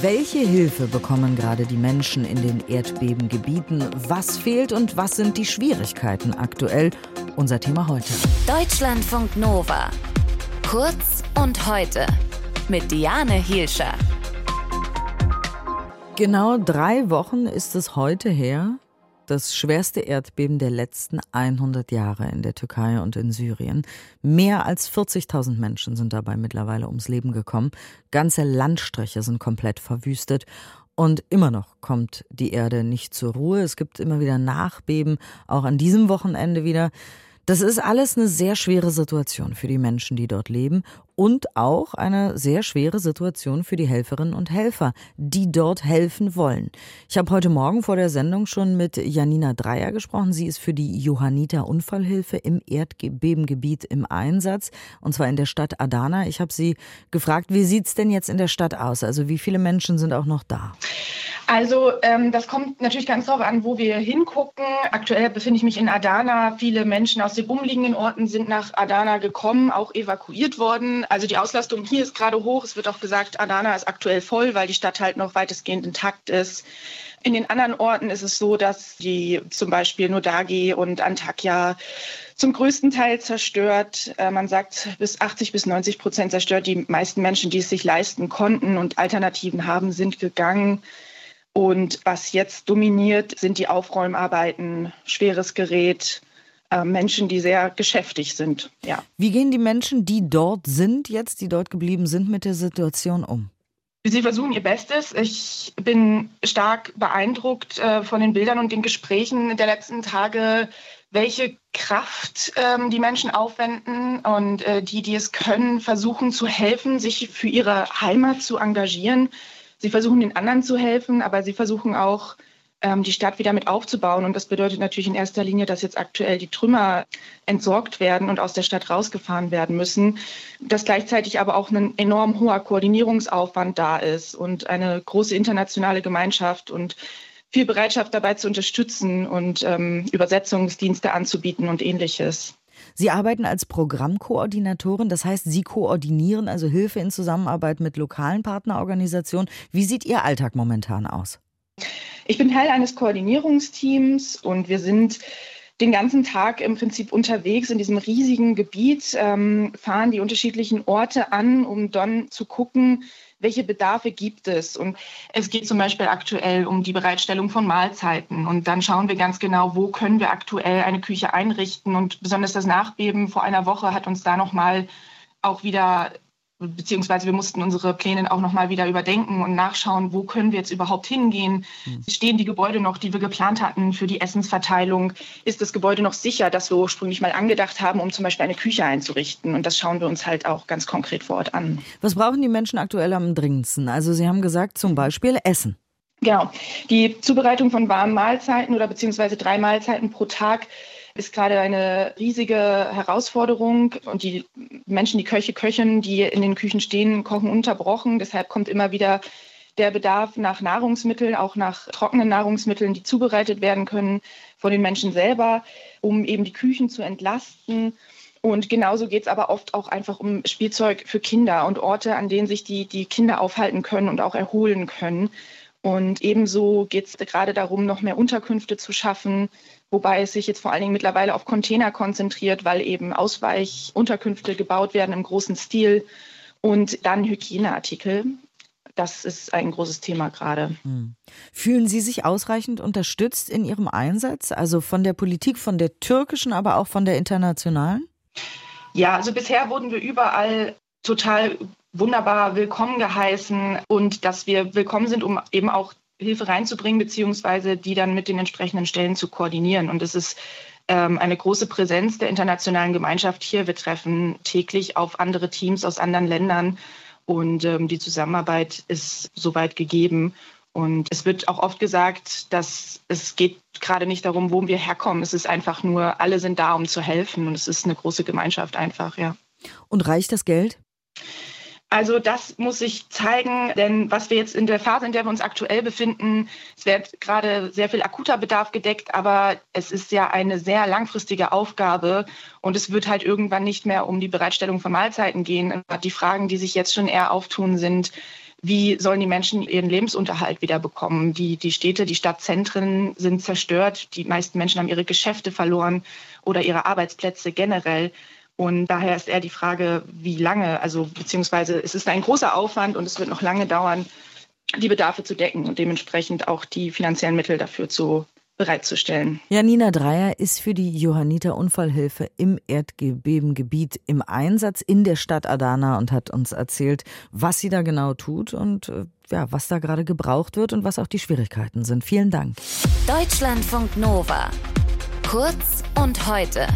Welche Hilfe bekommen gerade die Menschen in den Erdbebengebieten? Was fehlt und was sind die Schwierigkeiten aktuell? Unser Thema heute. Deutschlandfunk Nova. Kurz und heute. Mit Diane Hielscher. Genau drei Wochen ist es heute her, das schwerste Erdbeben der letzten 100 Jahre in der Türkei und in Syrien. Mehr als 40.000 Menschen sind dabei mittlerweile ums Leben gekommen. Ganze Landstriche sind komplett verwüstet. Und immer noch kommt die Erde nicht zur Ruhe. Es gibt immer wieder Nachbeben, auch an diesem Wochenende wieder. Das ist alles eine sehr schwere Situation für die Menschen, die dort leben und auch eine sehr schwere Situation für die Helferinnen und Helfer, die dort helfen wollen. Ich habe heute Morgen vor der Sendung schon mit Janina Dreier gesprochen. Sie ist für die Johanniter Unfallhilfe im Erdbebengebiet im Einsatz, und zwar in der Stadt Adana. Ich habe sie gefragt, wie sieht's denn jetzt in der Stadt aus? Also wie viele Menschen sind auch noch da? Also ähm, das kommt natürlich ganz darauf an, wo wir hingucken. Aktuell befinde ich mich in Adana. Viele Menschen aus den umliegenden Orten sind nach Adana gekommen, auch evakuiert worden. Also die Auslastung hier ist gerade hoch. Es wird auch gesagt, Adana ist aktuell voll, weil die Stadt halt noch weitestgehend intakt ist. In den anderen Orten ist es so, dass die zum Beispiel Nodagi und Antakya zum größten Teil zerstört. Äh, man sagt bis 80 bis 90 Prozent zerstört. Die meisten Menschen, die es sich leisten konnten und Alternativen haben, sind gegangen. Und was jetzt dominiert, sind die Aufräumarbeiten, schweres Gerät, äh, Menschen, die sehr geschäftig sind. Ja. Wie gehen die Menschen, die dort sind, jetzt, die dort geblieben sind, mit der Situation um? Sie versuchen ihr Bestes. Ich bin stark beeindruckt äh, von den Bildern und den Gesprächen der letzten Tage, welche Kraft ähm, die Menschen aufwenden und äh, die, die es können, versuchen zu helfen, sich für ihre Heimat zu engagieren. Sie versuchen den anderen zu helfen, aber sie versuchen auch die Stadt wieder mit aufzubauen. Und das bedeutet natürlich in erster Linie, dass jetzt aktuell die Trümmer entsorgt werden und aus der Stadt rausgefahren werden müssen. Dass gleichzeitig aber auch ein enorm hoher Koordinierungsaufwand da ist und eine große internationale Gemeinschaft und viel Bereitschaft dabei zu unterstützen und ähm, Übersetzungsdienste anzubieten und ähnliches. Sie arbeiten als Programmkoordinatorin, das heißt, Sie koordinieren also Hilfe in Zusammenarbeit mit lokalen Partnerorganisationen. Wie sieht Ihr Alltag momentan aus? Ich bin Teil eines Koordinierungsteams und wir sind den ganzen Tag im Prinzip unterwegs in diesem riesigen Gebiet, ähm, fahren die unterschiedlichen Orte an, um dann zu gucken, welche Bedarfe gibt es. Und es geht zum Beispiel aktuell um die Bereitstellung von Mahlzeiten. Und dann schauen wir ganz genau, wo können wir aktuell eine Küche einrichten. Und besonders das Nachbeben vor einer Woche hat uns da nochmal auch wieder beziehungsweise wir mussten unsere Pläne auch nochmal wieder überdenken und nachschauen, wo können wir jetzt überhaupt hingehen? Mhm. Stehen die Gebäude noch, die wir geplant hatten für die Essensverteilung? Ist das Gebäude noch sicher, das wir ursprünglich mal angedacht haben, um zum Beispiel eine Küche einzurichten? Und das schauen wir uns halt auch ganz konkret vor Ort an. Was brauchen die Menschen aktuell am dringendsten? Also Sie haben gesagt, zum Beispiel Essen. Genau. Die Zubereitung von warmen Mahlzeiten oder beziehungsweise drei Mahlzeiten pro Tag ist gerade eine riesige Herausforderung und die Menschen, die Köche, Köchen, die in den Küchen stehen, kochen unterbrochen. Deshalb kommt immer wieder der Bedarf nach Nahrungsmitteln, auch nach trockenen Nahrungsmitteln, die zubereitet werden können von den Menschen selber, um eben die Küchen zu entlasten. Und genauso geht es aber oft auch einfach um Spielzeug für Kinder und Orte, an denen sich die, die Kinder aufhalten können und auch erholen können. Und ebenso geht es gerade darum, noch mehr Unterkünfte zu schaffen, wobei es sich jetzt vor allen Dingen mittlerweile auf Container konzentriert, weil eben Ausweichunterkünfte gebaut werden im großen Stil und dann Hygieneartikel. Das ist ein großes Thema gerade. Hm. Fühlen Sie sich ausreichend unterstützt in Ihrem Einsatz, also von der Politik, von der türkischen, aber auch von der internationalen? Ja, also bisher wurden wir überall total wunderbar willkommen geheißen und dass wir willkommen sind, um eben auch Hilfe reinzubringen, beziehungsweise die dann mit den entsprechenden Stellen zu koordinieren. Und es ist ähm, eine große Präsenz der internationalen Gemeinschaft hier. Wir treffen täglich auf andere Teams aus anderen Ländern und ähm, die Zusammenarbeit ist soweit gegeben. Und es wird auch oft gesagt, dass es geht gerade nicht darum, wo wir herkommen. Es ist einfach nur, alle sind da, um zu helfen. Und es ist eine große Gemeinschaft einfach, ja. Und reicht das Geld? Also das muss sich zeigen, denn was wir jetzt in der Phase, in der wir uns aktuell befinden, es wird gerade sehr viel akuter Bedarf gedeckt, aber es ist ja eine sehr langfristige Aufgabe und es wird halt irgendwann nicht mehr um die Bereitstellung von Mahlzeiten gehen. Die Fragen, die sich jetzt schon eher auftun, sind, wie sollen die Menschen ihren Lebensunterhalt wieder bekommen? Die, die Städte, die Stadtzentren sind zerstört. Die meisten Menschen haben ihre Geschäfte verloren oder ihre Arbeitsplätze generell. Und daher ist eher die Frage, wie lange, also beziehungsweise es ist ein großer Aufwand und es wird noch lange dauern, die Bedarfe zu decken und dementsprechend auch die finanziellen Mittel dafür zu bereitzustellen. Janina Dreier ist für die Johanniter Unfallhilfe im Erdbebengebiet im Einsatz in der Stadt Adana und hat uns erzählt, was sie da genau tut und äh, ja, was da gerade gebraucht wird und was auch die Schwierigkeiten sind. Vielen Dank. Deutschlandfunk Nova. Kurz und heute.